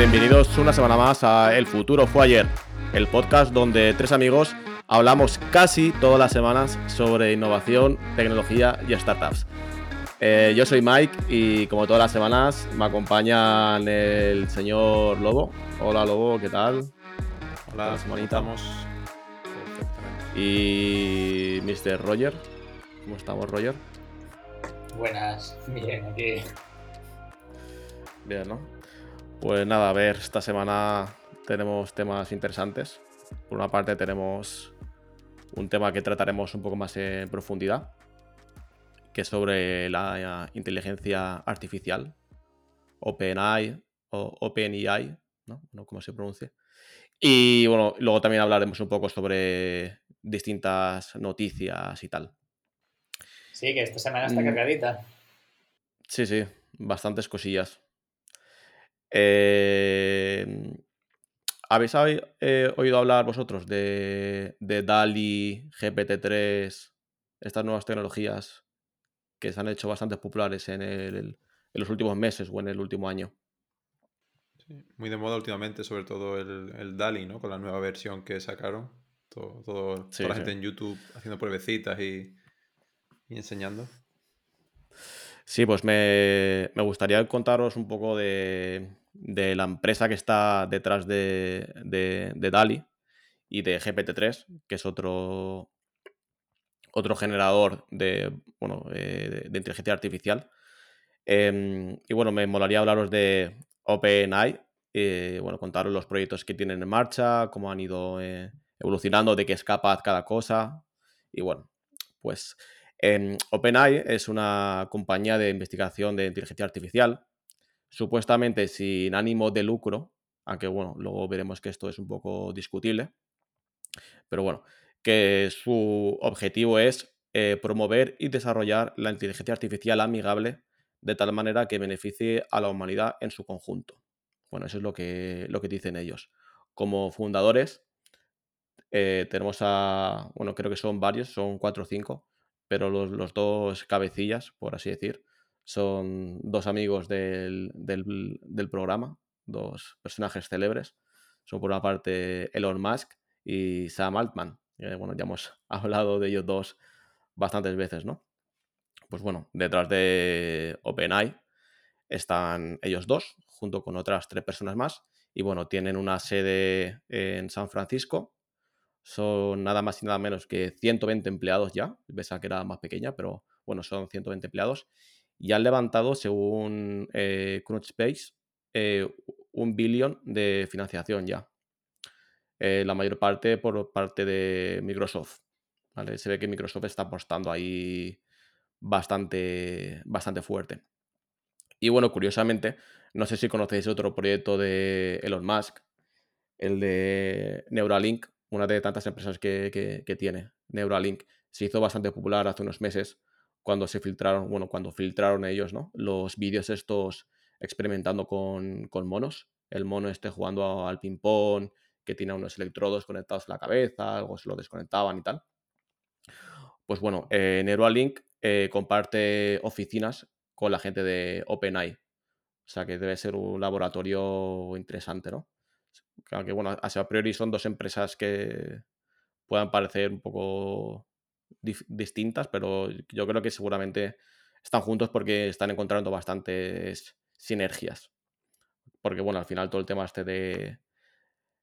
Bienvenidos una semana más a El futuro fue ayer, el podcast donde tres amigos hablamos casi todas las semanas sobre innovación, tecnología y startups. Eh, yo soy Mike y como todas las semanas me acompañan el señor Lobo. Hola Lobo, ¿qué tal? Hola, estamos? Y Mr. Roger. ¿Cómo estamos, Roger? Buenas, bien, aquí. Bien, ¿no? Pues nada, a ver, esta semana tenemos temas interesantes. Por una parte tenemos un tema que trataremos un poco más en profundidad, que es sobre la inteligencia artificial, OpenAI o OpenAI, ¿no? ¿no? ¿Cómo se pronuncia? Y bueno, luego también hablaremos un poco sobre distintas noticias y tal. Sí, que esta semana está mm. cargadita. Sí, sí, bastantes cosillas. Eh, ¿Habéis eh, oído hablar vosotros de, de DALI, GPT-3, estas nuevas tecnologías que se han hecho bastante populares en, en los últimos meses o en el último año? Sí, muy de moda últimamente, sobre todo el, el, DALI, ¿no? Con la nueva versión que sacaron. Todo, todo toda la gente en YouTube haciendo pruebecitas y, y enseñando. Sí, pues me, me, gustaría contaros un poco de, de la empresa que está detrás de, de, DALI y de GPT-3, que es otro, otro generador de, bueno, eh, de, inteligencia artificial. Em, y bueno, me molaría hablaros de OpenAI, eh, bueno, contaros los proyectos que tienen en marcha, cómo han ido eh, evolucionando, de qué es capaz cada cosa. Y bueno, pues em, OpenAI es una compañía de investigación de inteligencia artificial supuestamente sin ánimo de lucro, aunque bueno, luego veremos que esto es un poco discutible, pero bueno, que su objetivo es eh, promover y desarrollar la inteligencia artificial amigable de tal manera que beneficie a la humanidad en su conjunto. Bueno, eso es lo que, lo que dicen ellos. Como fundadores, eh, tenemos a, bueno, creo que son varios, son cuatro o cinco, pero los, los dos cabecillas, por así decir, son dos amigos del, programa, dos personajes célebres. Son por una parte Elon Musk y Sam Altman. bueno, ya hemos hablado de ellos dos bastantes veces, ¿no? Pues bueno, detrás de OpenAI están ellos dos, junto con otras tres personas más. Y bueno, tienen una sede en San Francisco. Son nada más y nada menos que 120 empleados ya. Pensaba que era más pequeña, pero bueno, son 120 empleados y han levantado, según eh, Crunchbase, eh, un billón de financiación ya. Eh, la mayor parte por parte de Microsoft. Se ve que Microsoft está apostando ahí bastante, bastante fuerte. Y bueno, curiosamente, no sé si conocéis otro proyecto de Elon Musk, el de Neuralink, una de tantas empresas que, que tiene. Neuralink se hizo bastante popular hace unos meses cuando se filtraron, bueno, cuando filtraron ellos, ¿no? Los vídeos estos experimentando con, monos. El mono esté jugando al ping-pong, que tiene unos electrodos conectados a la cabeza, algo se lo desconectaban y tal. Pues bueno, eh, Neuralink eh, comparte oficinas con la gente de OpenAI. O sea que debe ser un laboratorio interesante, ¿no? Aunque bueno, a priori son dos empresas que puedan parecer un poco distintas, pero yo creo que seguramente están juntos porque están encontrando bastantes sinergias. Porque, bueno, al final todo el tema este de,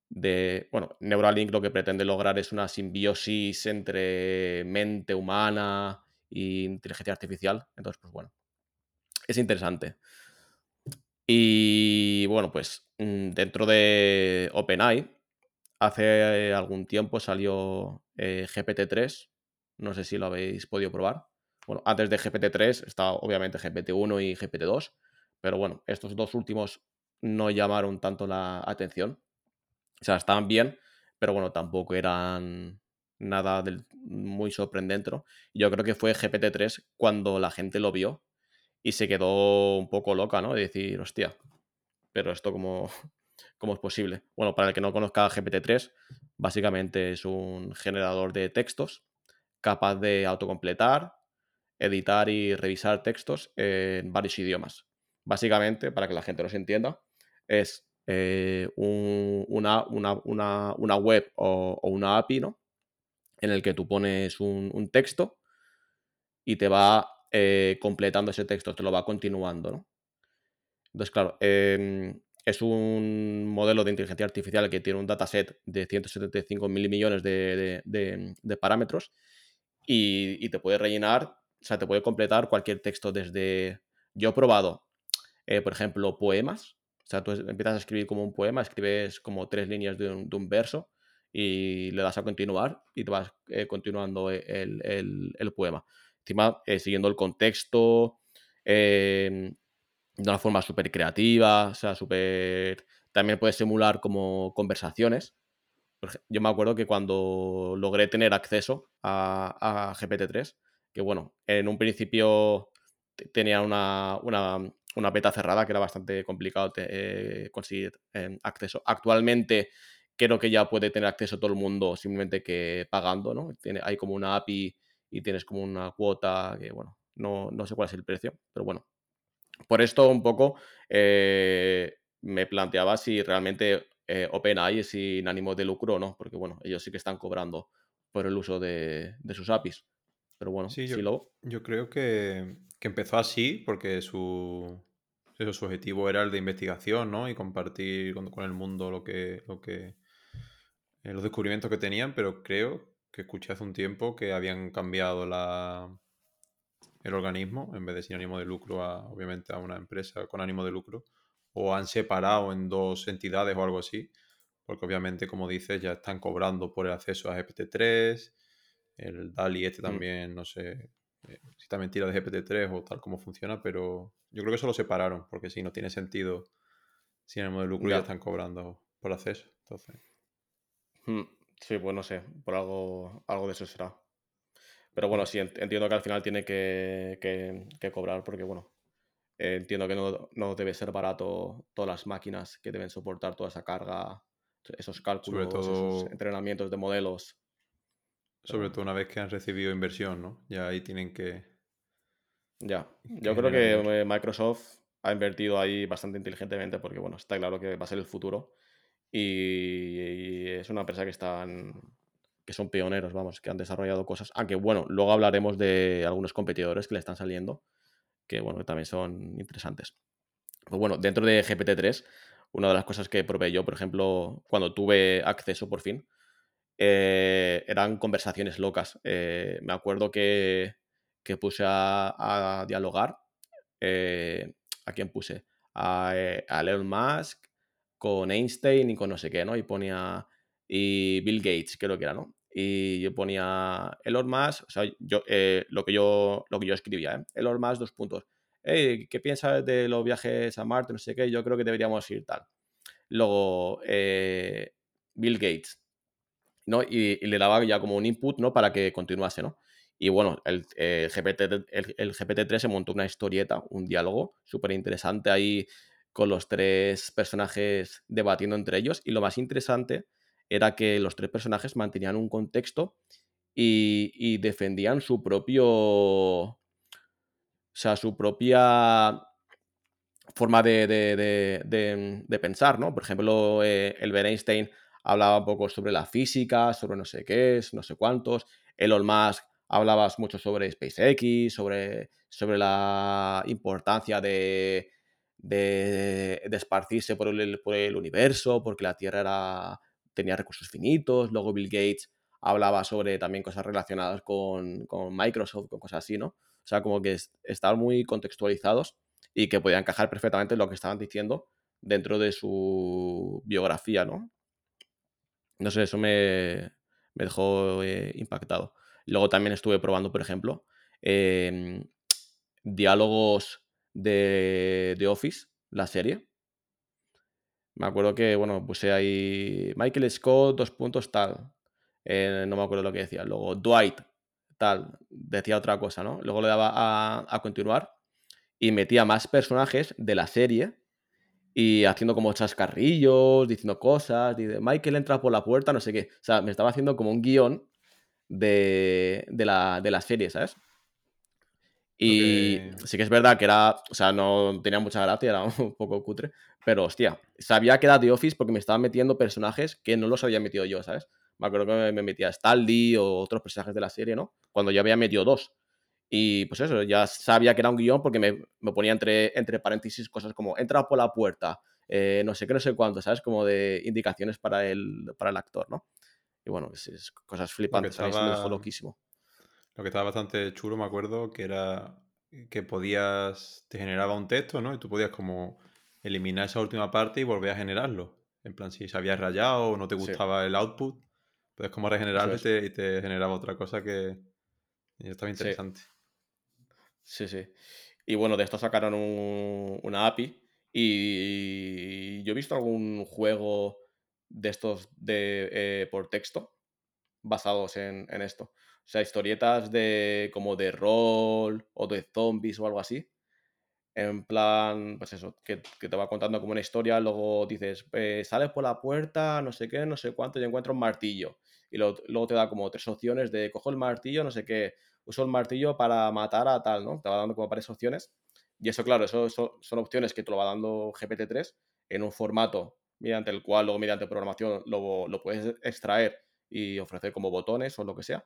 de, bueno, Neuralink lo que pretende lograr es una simbiosis entre mente humana e inteligencia artificial. Entonces, pues bueno, es interesante. Y bueno, pues mm, dentro de OpenAI, hace algún tiempo salió eh, GPT-3, no sé si lo habéis podido probar. Bueno, antes de GPT-3 está obviamente GPT-1 y GPT-2, pero bueno, estos dos últimos no llamaron tanto la atención. O sea, estaban bien, pero bueno, tampoco eran nada muy sorprendente. Yo creo que fue GPT-3 cuando la gente lo vio y se quedó un poco loca, ¿no? De decir, hostia, pero esto cómo, cómo es posible. Bueno, para el que no conozca GPT-3, básicamente es un generador de textos capaz de autocompletar, editar y revisar textos en varios idiomas. Básicamente, para que la gente los entienda, es eh, una, una, web o, una API, ¿no? En el que tú pones un, texto y te va eh, completando ese texto, te lo va continuando, ¿no? Entonces, claro, em, es un modelo de inteligencia artificial que tiene un dataset de 175 mil millones de, parámetros y, te puede rellenar, o sea, te puede completar cualquier texto desde... Yo he probado, eh, por ejemplo, poemas. O sea, tú empiezas a escribir como un poema, escribes como tres líneas de un, verso y le das a continuar y te vas eh, continuando el, poema. Encima, eh, siguiendo el contexto, em, de una forma súper creativa, o sea, súper... También puedes simular como conversaciones. Yo me acuerdo que cuando logré tener acceso a, GPT-3, que bueno, en un principio tenía una, una, beta cerrada que era bastante complicado eh, conseguir em, acceso. Actualmente creo que ya puede tener acceso todo el mundo simplemente que pagando, ¿no? Tiene, hay como una API y tienes como una cuota que, bueno, no, no sé cuál es el precio, pero bueno, por esto un poco eh, me planteaba si realmente eh, OpenAI sin ánimo de lucro no, porque bueno, ellos sí que están cobrando por el uso de, sus APIs. Pero bueno, sí, yo, lo... yo creo que, empezó así porque su, su objetivo era el de investigación, ¿no? Y compartir con, el mundo lo que, lo que eh, los descubrimientos que tenían, pero creo que escuché hace un tiempo que habían cambiado la, el organismo, en vez de sin ánimo de lucro, a, obviamente a una empresa con ánimo de lucro, o han separado en dos entidades o algo así, porque obviamente, como dices, ya están cobrando por el acceso a GPT-3, el DALI este mm. también, no sé eh, si también tira de GPT-3 o tal como funciona, pero yo creo que eso lo separaron, porque si no tiene sentido, sin ánimo de lucro ya, están cobrando por acceso, entonces... Hmm, sí, pues no sé, por algo, algo de eso será. Pero bueno, sí, entiendo que al final tiene que, cobrar porque, bueno, entiendo que no, debe ser barato todas las máquinas que deben soportar toda esa carga, esos cálculos, esos entrenamientos de modelos. Sobre todo una vez que han recibido inversión, ¿no? Ya ahí tienen que... Ya, yo creo que Microsoft ha invertido ahí bastante inteligentemente porque, bueno, está claro que va a ser el futuro y, es una empresa que está que son pioneros, vamos, que han desarrollado cosas. Aunque bueno, luego hablaremos de algunos competidores que le están saliendo, que bueno, también son interesantes. Pues bueno, dentro de GPT-3, una de las cosas que probé yo, por ejemplo, cuando tuve acceso por fin, eh, eran conversaciones locas. Eh, me acuerdo que, puse a, dialogar. Eh, ¿A quién puse? A, a Elon Musk, con Einstein y con no sé qué, ¿no? Y ponía. Y Bill Gates, creo que era, ¿no? Y yo ponía Elon Musk, o sea, yo, eh, lo, que yo, lo que yo escribía, ¿eh? Elon Musk, dos puntos. ¿qué piensas de los viajes a Marte? No sé qué, yo creo que deberíamos ir tal. Luego, eh, Bill Gates, ¿no? Y, le daba ya como un input, ¿no? Para que continuase, ¿no? Y bueno, el, GPT, el GPT-3 se montó una historieta, un diálogo súper interesante ahí con los tres personajes debatiendo entre ellos. Y lo más interesante era que los tres personajes mantenían un contexto y, defendían su propio. O sea, su propia forma de, pensar, ¿no? Por ejemplo, eh, el Einstein hablaba un poco sobre la física, sobre no sé qué no sé cuántos. Elon Musk hablaba mucho sobre SpaceX, sobre, sobre la importancia de, de, esparcirse por el, por el universo, porque la Tierra era tenía recursos finitos, luego Bill Gates hablaba sobre también cosas relacionadas con, Microsoft, con cosas así, ¿no? O sea, como que estaban muy contextualizados y que podían encajar perfectamente lo que estaban diciendo dentro de su biografía, ¿no? No sé, eso me, dejó eh, impactado. Luego también estuve probando, por ejemplo, em, diálogos de, de Office, la serie, me acuerdo que, bueno, puse ahí Michael Scott, dos puntos, tal. Eh, no me acuerdo lo que decía. Luego Dwight, tal. Decía otra cosa, ¿no? Luego le daba a, continuar y metía más personajes de la serie y haciendo como chascarrillos, diciendo cosas. Dice, Michael entra por la puerta, no sé qué. O sea, me estaba haciendo como un guion de, de, la, de la serie, ¿sabes? Y que- sí que es verdad que era, o sea, no tenía mucha gracia, era un poco cutre, pero hostia, sabía que era The Office porque me estaban metiendo personajes que no los había metido yo, ¿sabes? Me acuerdo que me metía Stanley o otros personajes de la serie, ¿no? Cuando yo había metido dos. Y pues eso, ya sabía que era un guion porque me, me ponía entre, entre paréntesis cosas como entra por la puerta, eh, no sé qué, no sé cuánto, ¿sabes? Como de indicaciones para el, para el actor, ¿no? Y bueno, es, es cosas flipantes, a mí eso me dejó estaba- loquísimo. Lo que estaba bastante chulo, me acuerdo, que era que podías, te generaba un texto, ¿no? Y tú podías como eliminar esa última parte y volver a generarlo. En plan, si se había rayado o no te Sí. gustaba el output, puedes como regenerarlo y te, y te generaba otra cosa que y estaba Sí. interesante. Sí, sí. Y bueno, de esto sacaron un- una API y yo he visto algún juego de estos de, eh, por texto basados en, en esto. O sea, historietas de como de rol o de zombies o algo así. En plan, pues eso, que, que te va contando como una historia, luego dices, eh, sales por la puerta, no sé qué, no sé cuánto, y encuentras un martillo. Y luego, luego te da como tres opciones de cojo el martillo, no sé qué, uso el martillo para matar a tal, ¿no? Te va dando como varias opciones. Y eso, claro, eso, eso son opciones que te lo va dando GPT-3 en un formato mediante el cual luego mediante programación lo, lo puedes extraer y ofrecer como botones o lo que sea.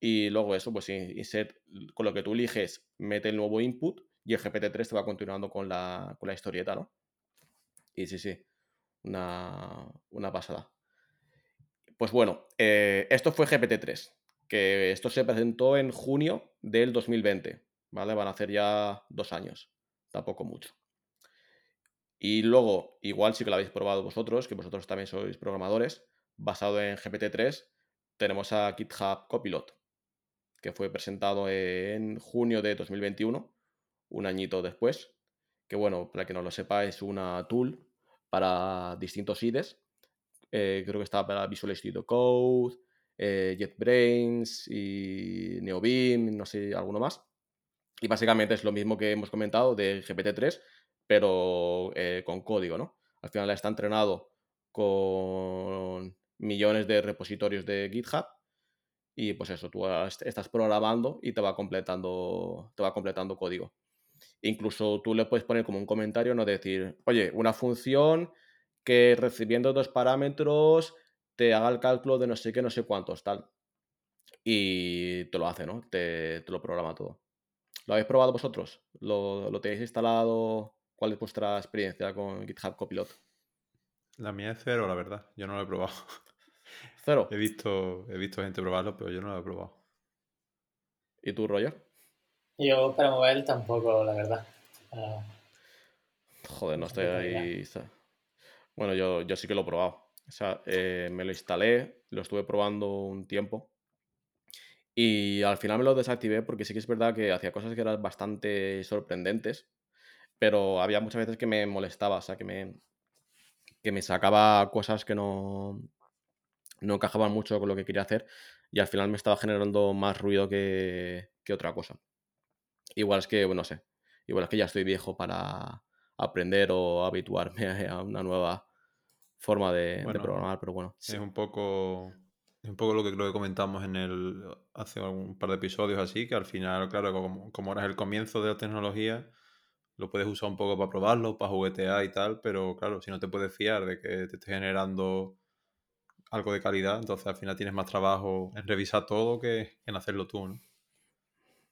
Y luego eso, pues in- insert, con lo que tú eliges, mete el nuevo input y el GPT-3 te va continuando con la, con la historieta, ¿no? Y sí, sí, una, una pasada. Pues bueno, eh, esto fue GPT-3, que esto se presentó en junio del 2020, ¿vale? Van a hacer ya dos años, tampoco mucho. Y luego, igual sí que lo habéis probado vosotros, que vosotros también sois programadores, basado en GPT-3, tenemos a GitHub Copilot, que fue presentado en junio de 2021, un añito después, que bueno, para que no lo sepa, es una tool para distintos IDEs. Eh, creo que está para Visual Studio Code, eh, JetBrains y NeoBeam, no sé, alguno más. Y básicamente es lo mismo que hemos comentado de GPT-3, pero eh, con código, ¿no? Al final está entrenado con millones de repositorios de GitHub y pues eso, tú est- estás programando y te va completando, te va completando código. Incluso tú le puedes poner como un comentario, no decir, oye, una función que recibiendo dos parámetros te haga el cálculo de no sé qué, no sé cuántos, tal. Y te lo hace, ¿no? Te, te lo programa todo. ¿Lo habéis probado vosotros? ¿Lo, lo tenéis instalado? ¿Cuál es vuestra experiencia con GitHub Copilot? La mía es cero, la verdad. Yo no lo he probado. Cero. He visto, he visto gente probarlo, pero yo no lo he probado. ¿Y tú, Roger? Yo para móvil tampoco, la verdad. Ah, Joder, no estoy ahí. Bueno, yo, yo sí que lo he probado. O sea, eh, me lo instalé, lo estuve probando un tiempo. Y al final me lo desactivé porque sí que es verdad que hacía cosas que eran bastante sorprendentes, pero había muchas veces que me molestaba, o sea, que me, que me sacaba cosas que no, no encajaban mucho con lo que quería hacer y al final me estaba generando más ruido que, que otra cosa. Igual es que, bueno, no sé, igual es que ya estoy viejo para aprender o habituarme a una nueva forma de, programar, pero bueno. sí. Es un poco. Es un poco lo que creo que comentamos en el. hace un par de episodios así, que al final, claro, como, como ahora es el comienzo de la tecnología, lo puedes usar un poco para probarlo, para juguetear y tal, pero claro, si no te puedes fiar de que te esté generando algo de calidad, entonces al final tienes más trabajo en revisar todo que en hacerlo tú, ¿no?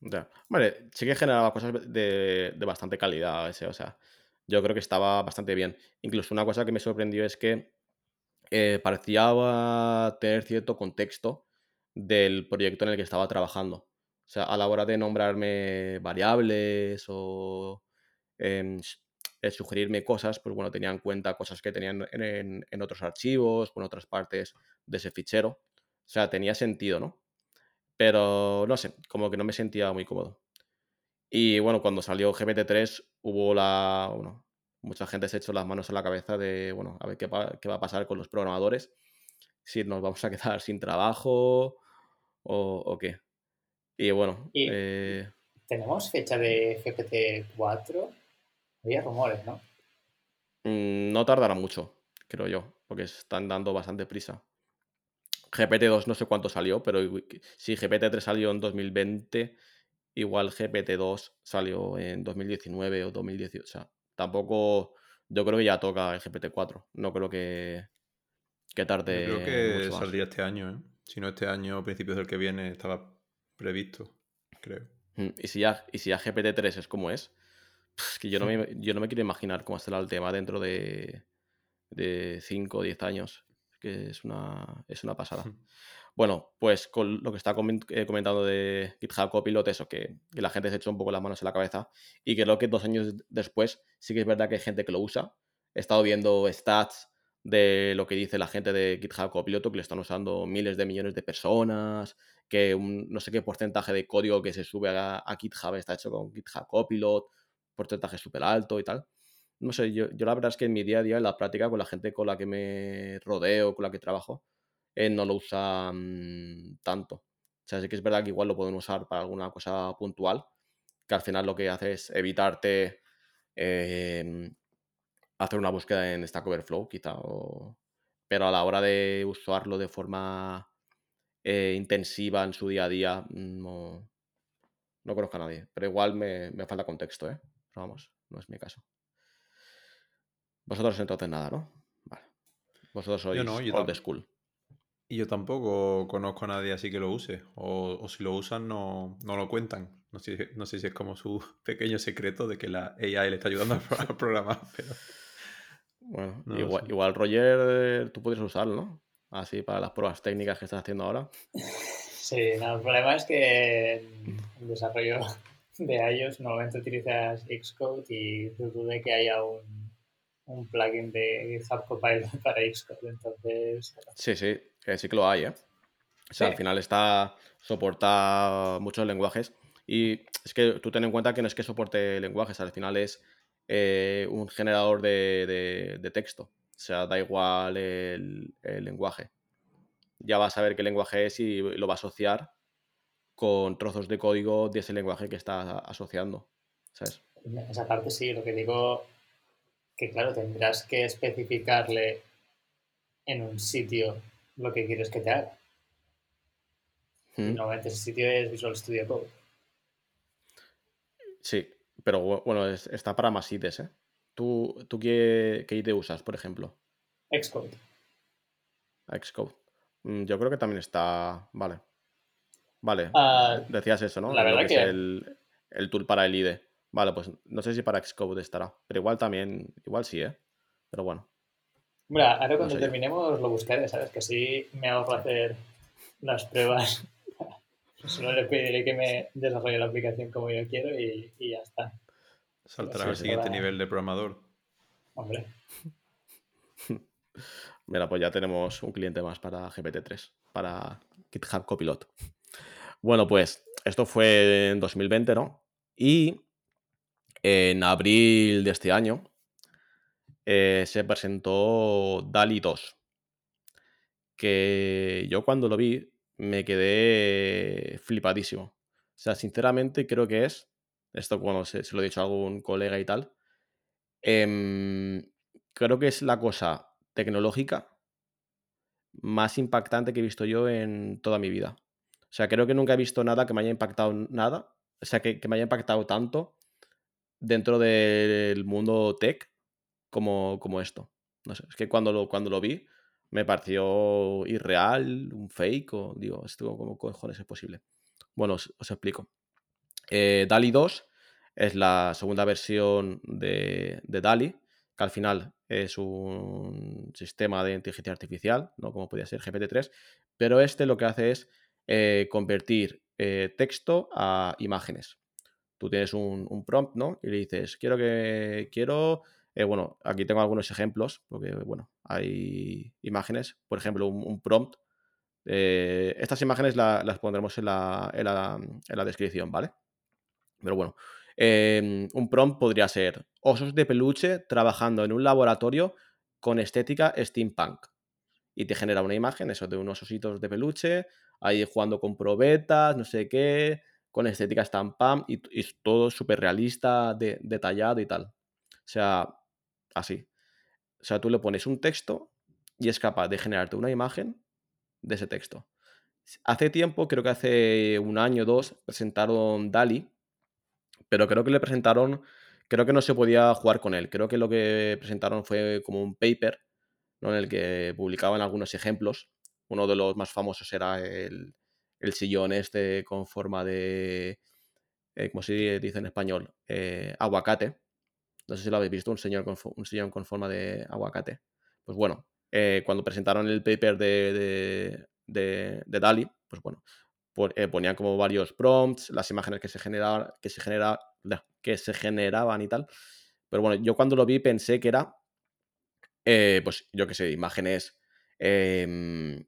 Ya. Vale, sí que generaba cosas de, de bastante calidad ese, o sea, yo creo que estaba bastante bien. Incluso una cosa que me sorprendió es que eh, parecía tener cierto contexto del proyecto en el que estaba trabajando. O sea, a la hora de nombrarme variables o em, eh, sugerirme cosas, pues bueno, tenía en cuenta cosas que tenían en, en- en otros archivos, o en otras partes de ese fichero. O sea, tenía sentido, ¿no? Pero no sé, como que no me sentía muy cómodo. Y bueno, cuando salió GPT-3 hubo la... Bueno, mucha gente se echó las manos en la cabeza de, bueno, a ver qué, qué va a pasar con los programadores, si nos vamos a quedar sin trabajo o, o qué. Y bueno, Y- eh, ¿Tenemos fecha de GPT-4? Había rumores, ¿no? mm, no tardará mucho, creo yo, porque están dando bastante prisa. GPT-2 no sé cuánto salió, pero sí, GPT-3 salió en 2020 igual GPT-2 salió en 2019 o 2018. O sea, tampoco. Yo creo que ya toca el GPT-4. No creo que, que tarde. Yo creo que mucho más. saldría este año, ¿eh? Si no este año, a principios del que viene, estaba previsto, creo. Mm, Y si ya, y si ya GPT-3 es como es, es que yo no, me, yo no me quiero imaginar cómo estará el tema dentro de, de 5 o 10 años. Es que es una, es una pasada. Bueno, pues con lo que está eh, comentando de GitHub Copilot, eso, que, que la gente se echa un poco las manos en la cabeza y creo que dos años después sí que es verdad que hay gente que lo usa. He estado viendo stats de lo que dice la gente de GitHub Copilot, que lo están usando miles de millones de personas, que un- no sé qué porcentaje de código que se sube a, a GitHub está hecho con GitHub Copilot, porcentaje súper alto y tal. No sé, yo, yo la verdad es que en mi día a día, en la práctica, con la gente con la que me rodeo, con la que trabajo, eh, no lo usan tanto. O sea, sí que es verdad que igual lo pueden usar para alguna cosa puntual, que al final lo que hace es evitarte eh, hacer una búsqueda en Stack Overflow, quizá. o- Pero a la hora de usarlo de forma eh, intensiva en su día a día, no, no conozco a nadie. Pero igual me, me falta contexto, ¿eh? Pero vamos, no es mi caso. Vosotros entonces nada, ¿no? Vale. Vosotros sois no, yo old tam- school. Y yo tampoco conozco a nadie así que lo use. O, o si lo usan, no, no lo cuentan. No sé, no sé si es como su pequeño secreto de que la AI le está ayudando a pro- a programar, pero... Bueno, No igual, igual, Roger, eh, tú podrías usarlo, ¿no? Así para las pruebas técnicas que estás haciendo ahora. Sí, no, el problema es que el desarrollo de iOS normalmente utilizas Xcode y dudo de que haya un, un plugin de GitHub Copilot para Xcode. Entonces, Sí, sí, que sí que lo hay, ¿eh? O sea, Sí. al final está, soporta muchos lenguajes. Y es que tú ten en cuenta que no es que soporte lenguajes, al final es eh, un generador de, de- de texto. O sea, da igual el, el lenguaje. Ya vas a ver qué lenguaje es y lo va a asociar con trozos de código de ese lenguaje que está asociando. ¿Sabes? esa parte sí, lo que digo que claro, tendrás que especificarle en un sitio lo que quieres que te haga. Mm. normalmente ese sitio es Visual Studio Code. Sí, pero bu- bueno, es- está para más IDEs, ¿eh? ¿Tú, tú qué, qué usas, por ejemplo? Xcode. Xcode. Mm, Yo creo que también está. Vale. Vale. Ah, Decías eso, ¿no? la Lo verdad que es el, el tool para el IDE. Vale, pues no sé si para Xcode estará. Pero igual también. Igual sí, ¿eh? Pero bueno. Hombre, ahora cuando sé yo. terminemos lo buscaré, ¿sabes? Que así me ahorro hacer las pruebas. Solo le pediré que me desarrolle la aplicación como yo quiero y, y ya está. Saltarás Sí, al siguiente Para- nivel de programador. Hombre, Mira, pues ya tenemos un cliente más para GPT-3, para GitHub Copilot. Bueno, pues esto fue en 2020, ¿no? Y en abril de este año eh, se presentó DALI 2, que yo cuando lo vi me quedé flipadísimo. O sea, sinceramente creo que es, esto bueno, se, lo he dicho a algún colega y tal, em, creo que es la cosa tecnológica más impactante que he visto yo en toda mi vida. O sea, creo que nunca he visto nada que me haya impactado nada, o sea, que, que me haya impactado tanto dentro del mundo tech como, como esto. No sé, es que cuando lo, cuando lo vi me pareció irreal, un fake, o digo, esto como cojones es posible. Bueno, os, explico. Eh, DALI 2 es la segunda versión de, de DALI, que al final es un sistema de inteligencia artificial, ¿no? Como podría ser GPT-3, pero este lo que hace es eh, convertir eh, texto a imágenes. Tú tienes un, prompt, ¿no? Y le dices, quiero que, quiero, eh, bueno, aquí tengo algunos ejemplos, porque, bueno, hay imágenes, por ejemplo, un, prompt. estas imágenes la- las pondremos en la, en la- en la descripción, ¿vale? Pero bueno, eh, un prompt podría ser osos de peluche trabajando en un laboratorio con estética steampunk. Y te genera una imagen, eso, de unos ositos de peluche, ahí jugando con probetas, no sé qué, con estética steampunk y, y todo súper realista, de- detallado y tal. O sea, así. O sea, tú le pones un texto y es capaz de generarte una imagen de ese texto. hace tiempo, creo que hace un año o dos, presentaron DALI, pero creo que le presentaron, creo que no se podía jugar con él. Creo que lo que presentaron fue como un paper. En el que publicaban algunos ejemplos. Uno de los más famosos era el, el sillón este con forma de, eh, como se dice en español, eh, aguacate. No sé si lo habéis visto, un, señor con, un sillón con forma de aguacate. Pues bueno, eh, cuando presentaron el paper de, de, de, DALI, pues bueno, ponían como varios prompts, las imágenes que se generaban, que se genera, que se generaban y tal. Pero bueno, yo cuando lo vi pensé que era, pues yo qué sé, imágenes em,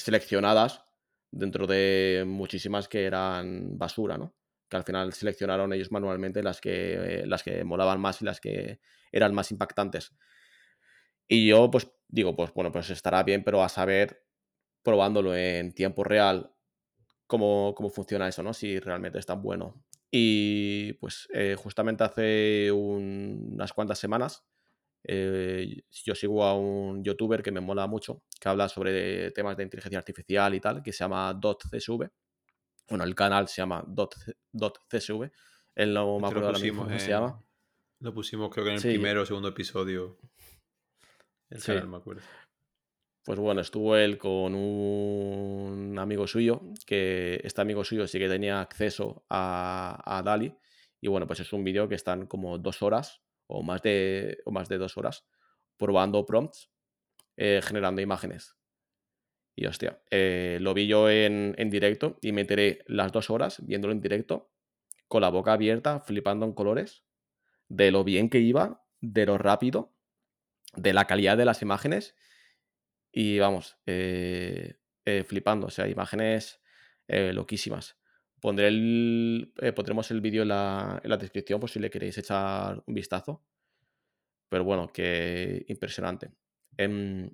seleccionadas dentro de muchísimas que eran basura, ¿no? Que al final seleccionaron ellos manualmente las que, las que molaban más y las que eran más impactantes. Y yo, pues, digo, pues bueno, pues estará bien, pero a saber, probándolo en tiempo real, cómo, cómo funciona eso, ¿no? Si realmente es tan bueno. Y pues eh, justamente hace unas cuantas semanas eh, yo sigo a un youtuber que me mola mucho, que habla sobre temas de inteligencia artificial y tal, que se llama DotCSV. Bueno, el canal se llama DotCSV. Él no me acuerdo ahora mismo cómo se llama. Lo pusimos creo que en el primero o segundo episodio. El canal, me acuerdo. Pues bueno, estuvo él con un amigo suyo, que este amigo suyo sí que tenía acceso a, a Dali. Y bueno, pues es un vídeo que están como dos horas o más de, o más de dos horas probando prompts, eh, generando imágenes. Y hostia, eh, lo vi yo en, en, directo y me enteré las dos horas viéndolo en directo, con la boca abierta, flipando en colores, de lo bien que iba, de lo rápido, de la calidad de las imágenes. Y vamos, eh, flipando, o sea, imágenes loquísimas. Pondré el, eh, pondremos el vídeo en la, en la, descripción por si le queréis echar un vistazo. Pero bueno, que impresionante. Em,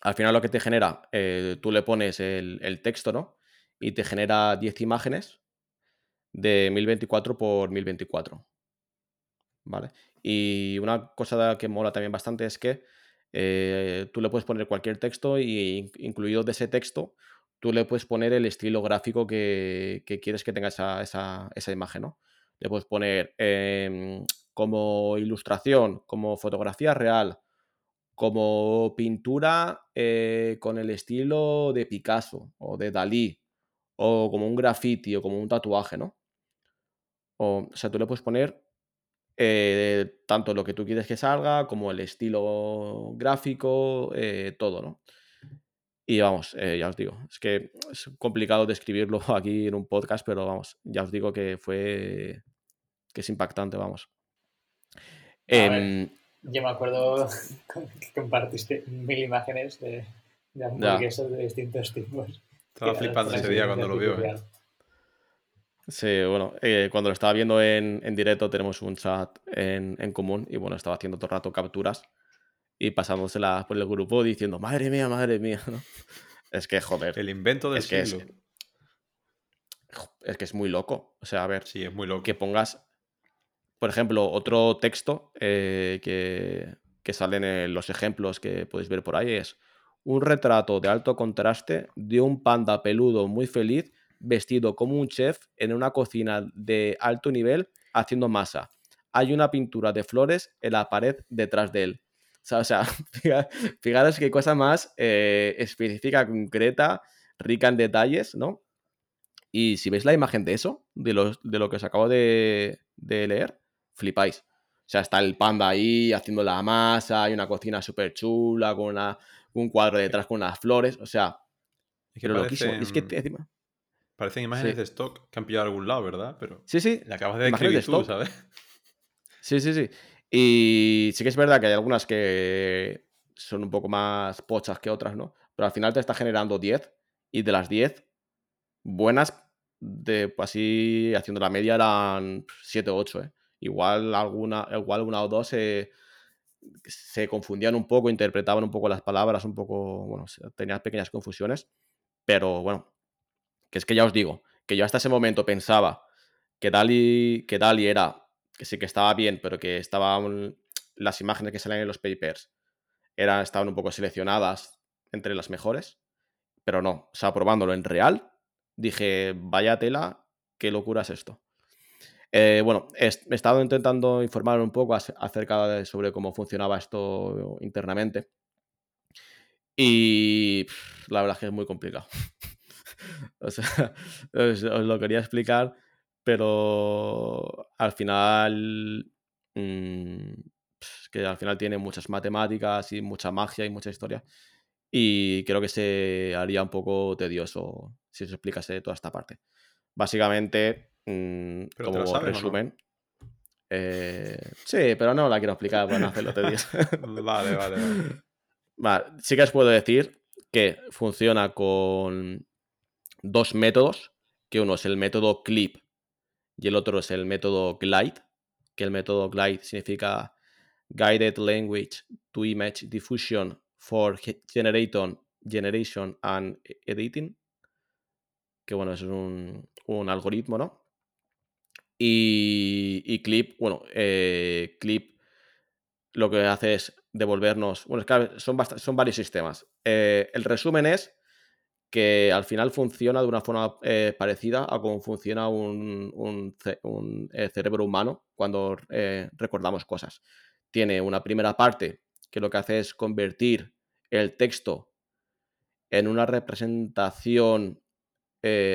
al final lo que te genera, eh, tú le pones el, texto, ¿no? Y te genera 10 imágenes de 1024 por 1024. ¿Vale? Y una cosa que mola también bastante es que eh, tú le puedes poner cualquier texto y incluido de ese texto tú le puedes poner el estilo gráfico que, quieres que tenga esa, imagen, ¿no? Le puedes poner em, como ilustración, como fotografía real, como pintura eh, con el estilo de Picasso o de Dalí, o como un graffiti o como un tatuaje, ¿no? O, sea, tú le puedes poner eh, tanto lo que tú quieres que salga, como el estilo gráfico, eh, todo, ¿no? Y vamos, eh, ya os digo, es que es complicado describirlo aquí en un podcast, pero vamos, ya os digo que fue. que es impactante, vamos. Em, yo me acuerdo que compartiste mil imágenes de, de hamburguesas de distintos tipos. Estaba flipando ese día cuando lo vio. ¿eh? Sí, bueno, eh, cuando lo estaba viendo en, en, directo tenemos un chat en, en común y bueno, estaba haciendo todo el rato capturas y pasándosela por el grupo diciendo, madre mía, madre mía, ¿no? Es que, joder. El invento del es que es, es, que es muy loco. O sea, a ver. Sí, es muy loco. Que pongas, por ejemplo, otro texto eh, que, que salen en los ejemplos que podéis ver por ahí es un retrato de alto contraste de un panda peludo muy feliz vestido como un chef en una cocina de alto nivel haciendo masa. Hay una pintura de flores en la pared detrás de él. O sea, fijaros qué cosa más eh, específica, concreta, rica en detalles, ¿no? Y si veis la imagen de eso, de lo, de lo que os acabo de, leer, flipáis. O sea, está el panda ahí haciendo la masa, hay una cocina súper chula, con un cuadro detrás con unas flores. O sea, es que loquísimo. Es que Parecen imágenes de stock que han pillado a algún lado, ¿verdad? Pero sí, sí. Le acabas de describir tú, ¿sabes? Sí, sí, sí. Y sí que es verdad que hay algunas que son un poco más pochas que otras, ¿no? Pero al final te está generando 10 y de las 10, buenas, de, pues así haciendo la media eran 7 o 8, ¿eh? Igual alguna, igual una o dos se, se confundían un poco, interpretaban un poco las palabras, un poco, bueno, tenían pequeñas confusiones, pero bueno, que es que ya os digo, que yo hasta ese momento pensaba que Dali, que Dali era que sí que estaba bien, pero que estaban las imágenes que salen en los papers eran, estaban un poco seleccionadas entre las mejores. pero no, o sea, probándolo en real, dije, vaya tela, qué locura es esto. Eh, bueno, he, estado intentando informar un poco acerca de sobre cómo funcionaba esto internamente. Y la verdad es que es muy complicado. o sea, os, lo quería explicar, pero al final. Mm, que al final tiene muchas matemáticas y mucha magia y mucha historia. Y creo que se haría un poco tedioso si se explicase toda esta parte. Básicamente, mm, como resumen. Eh, sí, pero no la quiero explicar para no hacerlo tedioso. vale, vale, vale. Sí que os puedo decir que funciona con dos métodos, que uno es el método clip y el otro es el método glide, que el método glide significa Guided Language to Image Diffusion for Generation, Generation and Editing, que bueno, es un, un algoritmo, ¿no? Y, Clip, bueno, eh, Clip lo que hace es devolvernos, bueno, son, son varios sistemas. Eh, el resumen es que al final funciona de una forma eh, parecida a cómo funciona un, un, cerebro humano cuando recordamos cosas. Tiene una primera parte que lo que hace es convertir el texto en una representación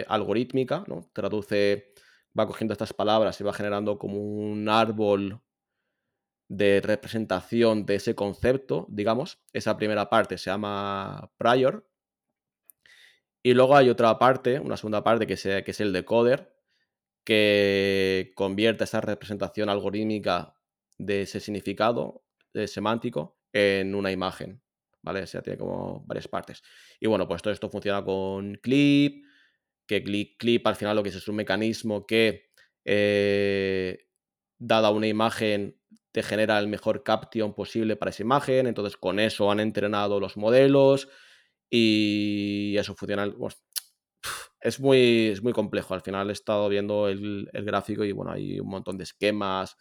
algorítmica, ¿no? Traduce va cogiendo estas palabras y va generando como un árbol de representación de ese concepto, digamos. Esa primera parte se llama prior. Y luego hay otra parte, una segunda parte que, es el decoder, que convierte esa representación algorítmica de ese significado semántico en una imagen. ¿Vale? O sea, tiene como varias partes. Y bueno, pues todo esto funciona con clip, que clip, clip al final lo que es, es un mecanismo que, eh, dada una imagen, te genera el mejor caption posible para esa imagen. Entonces, con eso han entrenado los modelos y eso funciona. Pues, es, muy, es muy complejo. Al final he estado viendo el, gráfico y bueno, hay un montón de esquemas,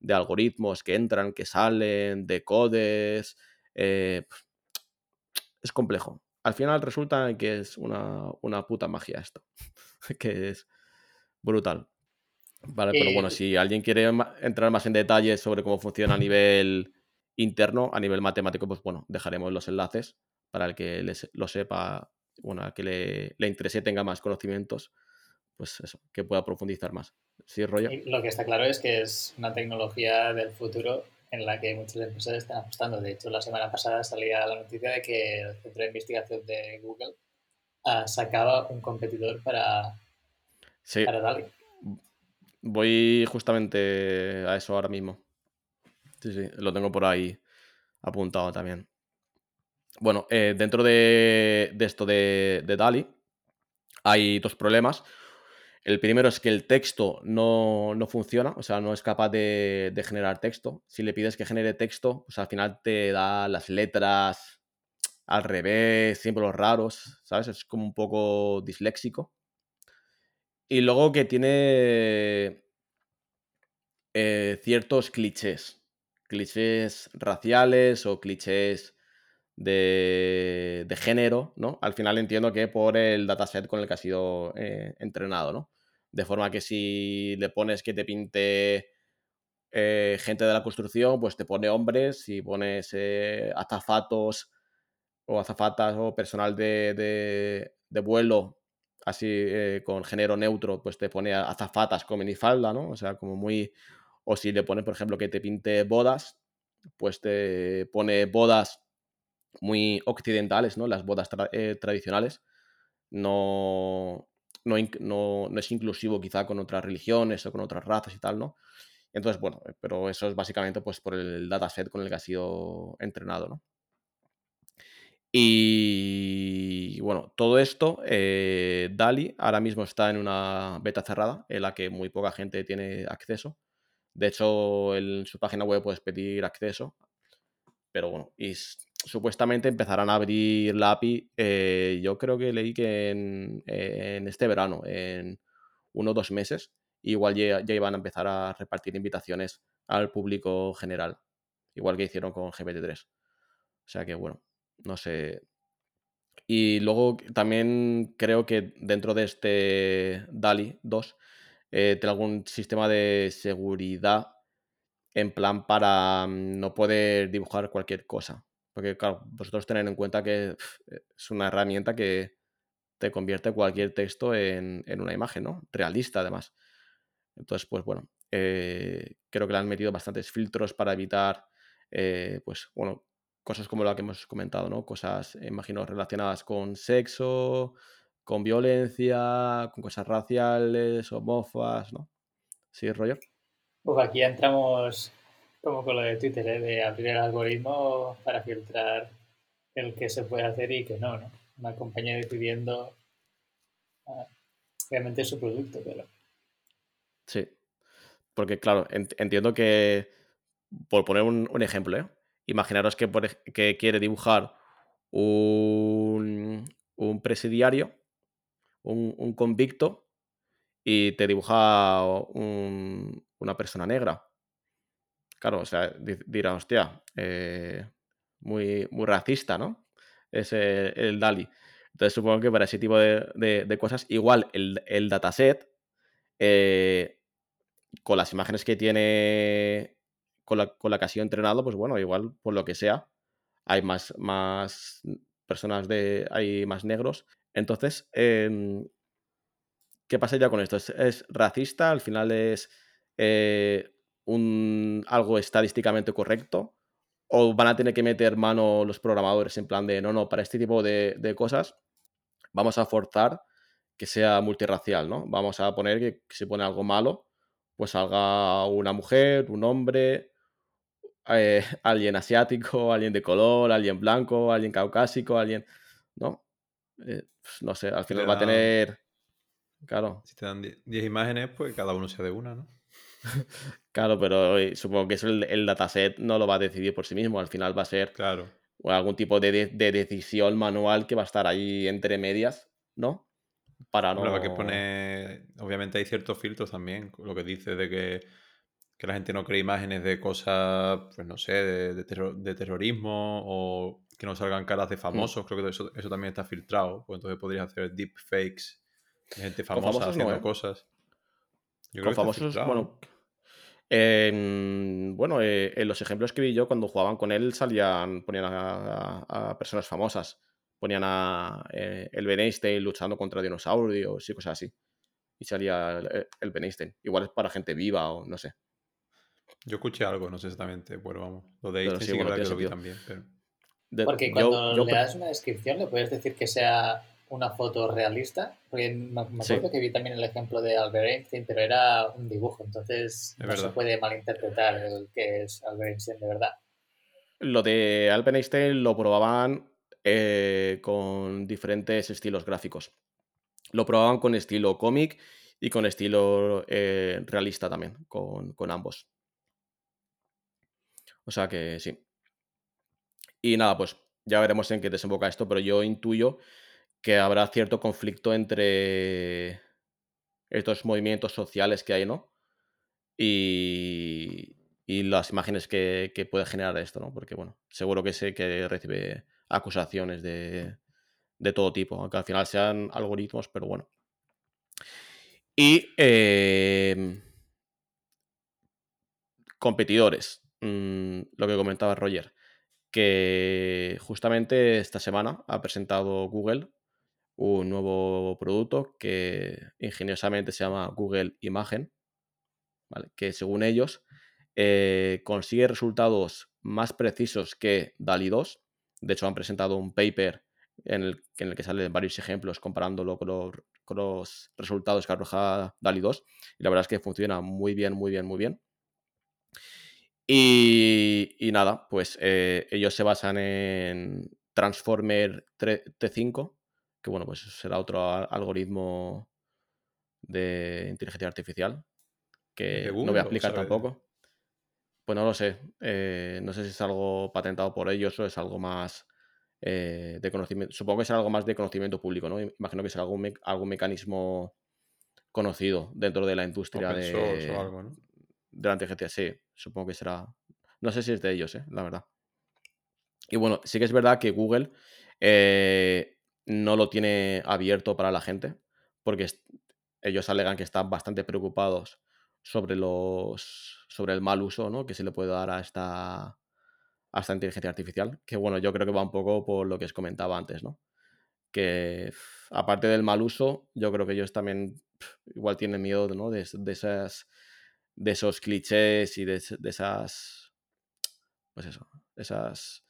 de algoritmos que entran, que salen, de codes. Eh, es complejo al final resulta que es una, puta magia esto, que es brutal. Vale, pero bueno, si alguien quiere entrar más en detalle sobre cómo funciona a nivel interno, a nivel matemático, pues bueno, dejaremos los enlaces para el que lo sepa, bueno, al que le, le interese, tenga más conocimientos, pues eso, que pueda profundizar más. ¿Sí, rollo? Lo que está claro es que es una tecnología del futuro en la que muchas empresas están apostando. De hecho, la semana pasada salía la noticia de que el centro de investigación de Google uh, sacaba un competidor para, sí. para DALI. Voy justamente a eso ahora mismo. Sí, sí, lo tengo por ahí apuntado también. Bueno, eh, dentro de, esto de, DALI hay dos problemas. El primero es que el texto no, funciona, o sea, no es capaz de, generar texto. Si le pides que genere texto, pues al final te da las letras al revés, siempre los raros, ¿sabes? Es como un poco disléxico. Y luego que tiene eh, ciertos clichés, clichés raciales o clichés de, género, ¿no? Al final entiendo que por el dataset con el que ha sido eh, entrenado, ¿no? De forma que si le pones que te pinte eh, gente de la construcción, pues te pone hombres, si pones eh, azafatos o azafatas o personal de, vuelo, así con género neutro, pues te pone azafatas con minifalda, ¿no? O sea, como muy... O si le pones, por ejemplo, que te pinte bodas, pues te pone bodas muy occidentales, ¿no? Las bodas eh, tradicionales. No, no, no, es inclusivo quizá con otras religiones o con otras razas y tal, ¿no? Entonces, bueno, eh, pero eso es básicamente pues por el dataset con el que ha sido entrenado, ¿no? Y bueno, todo esto, eh, DALI ahora mismo está en una beta cerrada en la que muy poca gente tiene acceso. De hecho, en su página web puedes pedir acceso, pero bueno, y supuestamente empezarán a abrir la API, eh, yo creo que leí que en, este verano, en uno o dos meses, igual ya, iban a empezar a repartir invitaciones al público general, igual que hicieron con GPT-3. O sea que bueno, no sé. Y luego también creo que dentro de este DALI 2 eh, tiene algún sistema de seguridad en plan para mm, no poder dibujar cualquier cosa. Porque, claro, vosotros tener en cuenta que es una herramienta que te convierte cualquier texto en, una imagen, ¿no? Realista, además. Entonces, pues bueno, eh, creo que le han metido bastantes filtros para evitar, eh, pues bueno, cosas como la que hemos comentado, ¿no? Cosas, imagino, relacionadas con sexo, con violencia, con cosas raciales, homófobas, ¿no? ¿Sí, Roger? Pues aquí entramos como con lo de Twitter, ¿eh? de abrir el algoritmo para filtrar el que se puede hacer y que no, ¿no? Una compañía decidiendo, ah, obviamente, su producto, pero... Sí, porque claro, entiendo que, por poner un, ejemplo, ¿eh? imaginaros que, que quiere dibujar un, presidiario, un, convicto, y te dibuja una persona negra. Claro, o sea, dirá, hostia, eh, muy, muy racista, ¿no? Es el, DALI. Entonces supongo que para ese tipo de, cosas, igual el, el dataset, eh, con las imágenes que tiene, con la, con la que ha sido entrenado, pues bueno, igual por lo que sea, hay más, más personas de, hay más negros. Entonces, em, ¿qué pasa ya con esto? ¿Es, racista? ¿Al final es eh, un, algo estadísticamente correcto? ¿O van a tener que meter mano los programadores en plan de, no, no, para este tipo de, de cosas vamos a forzar que sea multirracial, ¿no? Vamos a poner que, que se pone algo malo, pues salga una mujer, un hombre, eh, alguien asiático, alguien de color, alguien blanco, alguien caucásico, alguien. ¿No? Eh, pues, no sé, al final va a tener. Claro. Si te dan 10 imágenes, pues cada uno sea de una, ¿no? claro, pero supongo que eso el, dataset no lo va a decidir por sí mismo. Al final va a ser claro. algún tipo de, decisión manual que va a estar ahí entre medias, ¿no? Para no. que pone. Obviamente hay ciertos filtros también. Lo que dice de que que la gente no cree imágenes de cosas, pues no sé, de, terrorismo o que no salgan caras de mm. famosos. Creo que eso, también está filtrado. Pues entonces podrías hacer deepfakes de gente famosa haciendo ¿eh? cosas. Yo Con famosos, bueno. Bueno, eh, en los ejemplos que vi yo cuando jugaban con él salían, ponían a, personas famosas. Ponían a eh, el Ben Einstein luchando contra dinosaurios y cosas así. Y salía el, el Ben Einstein. Igual es para gente viva o no sé. Yo escuché algo, no sé exactamente, pero vamos. Lo de Einstein sí, que lo vi también. Porque cuando le das una descripción, ¿le puedes decir que sea una foto realista? Porque me, acuerdo que vi también el ejemplo de Albert Einstein, pero era un dibujo, entonces no se puede malinterpretar el que es Albert Einstein de verdad. Lo de Albert Einstein lo probaban eh, con diferentes estilos gráficos. Lo probaban con estilo cómic y con estilo eh, realista también, con, con ambos. O sea que sí. Y nada, pues ya veremos en qué desemboca esto, pero yo intuyo que habrá cierto conflicto entre estos movimientos sociales que hay, ¿no? Y, y las imágenes que, puede generar esto, ¿no? Porque, bueno, seguro que sé que recibe acusaciones de, de todo tipo, aunque al final sean algoritmos, pero bueno. Y eh, competidores. Mm, lo que comentaba Roger, que justamente esta semana ha presentado Google un nuevo producto que ingeniosamente se llama Google Imagen, que según ellos eh, consigue resultados más precisos que DALI 2. De hecho, han presentado un paper en el, en el que salen varios ejemplos comparándolo con los, resultados que arroja DALI 2. Y la verdad es que funciona muy bien, muy bien, muy bien. Y, nada, pues eh, ellos se basan en Transformer T5, que bueno, pues será otro algoritmo de inteligencia artificial, que no voy a explicar tampoco. Pues no lo sé. Eh, no sé si es algo patentado por ellos o es algo más eh, de conocimiento. Supongo que es algo más de conocimiento público, ¿no? Imagino que será algún, algún mecanismo conocido dentro de la industria de, de la inteligencia. Sí, supongo que será. No sé si es de ellos, ¿eh? la verdad. Y bueno, sí que es verdad que Google eh, no lo tiene abierto para la gente, porque ellos alegan que están bastante preocupados sobre los sobre el mal uso ¿no? que se le puede dar a esta, a esta inteligencia artificial. Que bueno, yo creo que va un poco por lo que os comentaba antes, ¿no? Que aparte del mal uso, yo creo que ellos también igual tienen miedo ¿no? de, esas, de esos clichés y de, esas. Pues eso, esas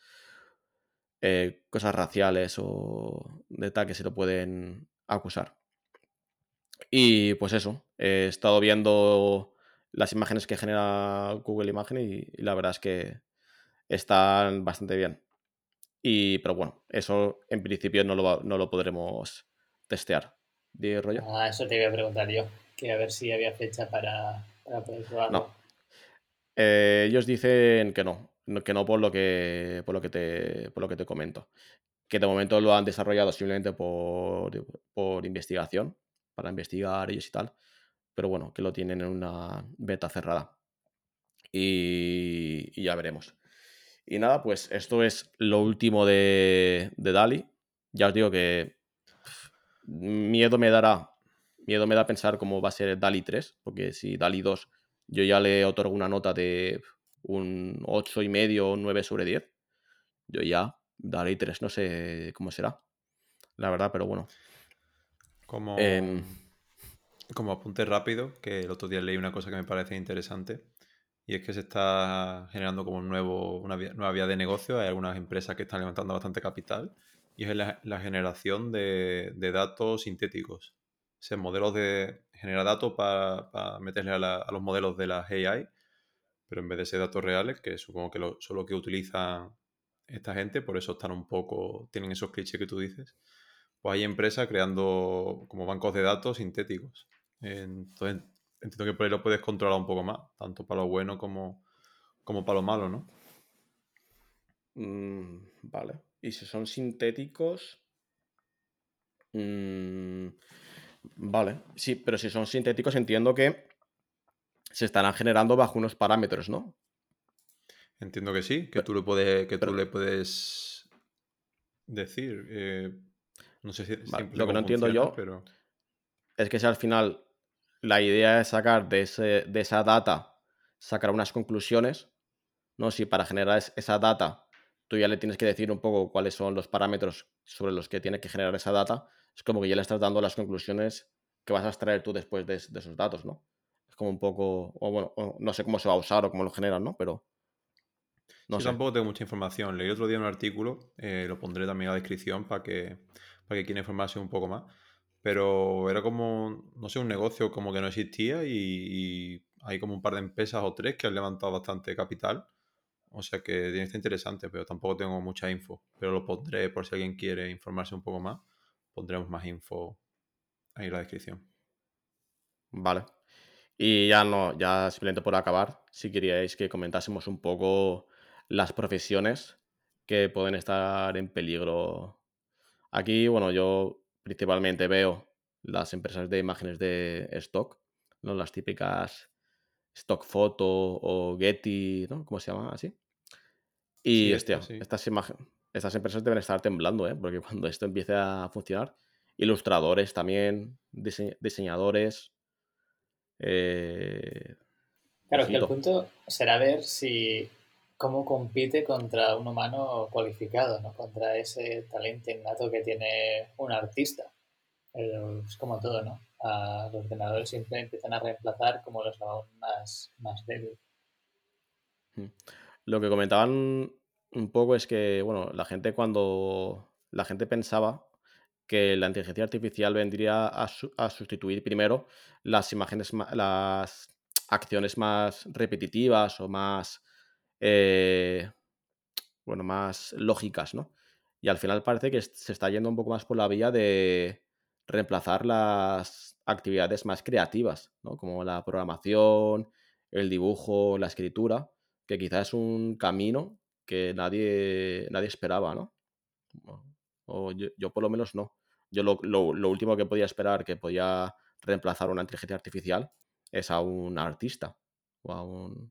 eh, cosas raciales o de tal que se lo pueden acusar. Y pues eso, he estado viendo las imágenes que genera Google Imagen y, la verdad es que están bastante bien. Y, pero bueno, eso en principio no lo, no lo podremos testear. ¿De rollo? Ah, eso te iba a preguntar yo, que a ver si había fecha para, poder probarlo. No. Eh, ellos dicen que no, que no por lo que, por lo que, te, por lo que te comento. Que de momento lo han desarrollado simplemente por, por investigación, para investigar ellos y tal. Pero bueno, que lo tienen en una beta cerrada. Y, ya veremos. Y nada, pues esto es lo último de, de Dali. Ya os digo que miedo me dará, miedo me da pensar cómo va a ser Dali 3, porque si Dali 2 yo ya le otorgo una nota de un 8,5 y medio o 9 sobre 10, yo ya Dali 3 no sé cómo será, la verdad, pero bueno. Como, em, como apunte rápido, que el otro día leí una cosa que me parece interesante, y es que se está generando como un nuevo, una nueva vía de negocio. Hay algunas empresas que están levantando bastante capital y es la, generación de, datos sintéticos. O sea, modelos de generar datos para, meterle a, los modelos de las AI, pero en vez de ser datos reales, que supongo que lo, son lo que utiliza esta gente, por eso están un poco, tienen esos clichés que tú dices, pues hay empresas creando como bancos de datos sintéticos. Entonces, entiendo que por ahí lo puedes controlar un poco más, tanto para lo bueno como, como para lo malo, ¿no? Mm, vale. Y si son sintéticos. Mm, vale. Sí, pero si son sintéticos entiendo que se estarán generando bajo unos parámetros, ¿no? Entiendo que sí, que tú le puedes, que tú le puedes decir. Eh, no sé si. lo que no entiendo yo pero... es que si al final la idea es sacar de, ese, de esa data, sacar unas conclusiones, ¿no? Si para generar esa data tú ya le tienes que decir un poco cuáles son los parámetros sobre los que tiene que generar esa data, es como que ya le estás dando las conclusiones que vas a extraer tú después de, esos datos, ¿no? Como un poco, o bueno, no sé cómo se va a usar o cómo lo generan, ¿no? Pero... No Yo tampoco tengo mucha información. Leí otro día un artículo, eh, lo pondré también en la descripción para que, para que quiera informarse un poco más. Pero era como, no sé, un negocio como que no existía y hay como un par de empresas o tres que han levantado bastante capital o sea que tiene que estar interesante, pero tampoco tengo mucha info. Pero lo pondré por si alguien quiere informarse un poco más. Pondremos más info ahí en la descripción. Vale. Y ya no, ya simplemente por acabar, si queríais que comentásemos un poco las profesiones que pueden estar en peligro. Aquí, bueno, yo principalmente veo las empresas de imágenes de stock, ¿no? Las típicas Stock Photo o Getty, ¿no? ¿Cómo se llama así? Y, estas, estas empresas deben estar temblando, ¿eh? Porque cuando esto empiece a funcionar, ilustradores también, diseñadores. Eh, claro, que el punto será ver si cómo compite contra un humano cualificado, ¿no? Contra ese talento innato que tiene un artista. es como todo, ¿no? los ordenadores siempre empiezan a reemplazar como los aún más, más débiles. Mm. Lo que comentaban un poco es que, bueno, la gente cuando la gente pensaba que la inteligencia artificial vendría a, sustituir primero las imágenes, las acciones más repetitivas o más, eh, bueno, más lógicas, ¿no? Y al final parece que se está yendo un poco más por la vía de reemplazar las actividades más creativas, ¿no? Como la programación, el dibujo, la escritura, que quizás es un camino que nadie, nadie esperaba, ¿no? O yo, por lo menos no. Yo lo, último que podía esperar que podía reemplazar una inteligencia artificial es a un artista o a un...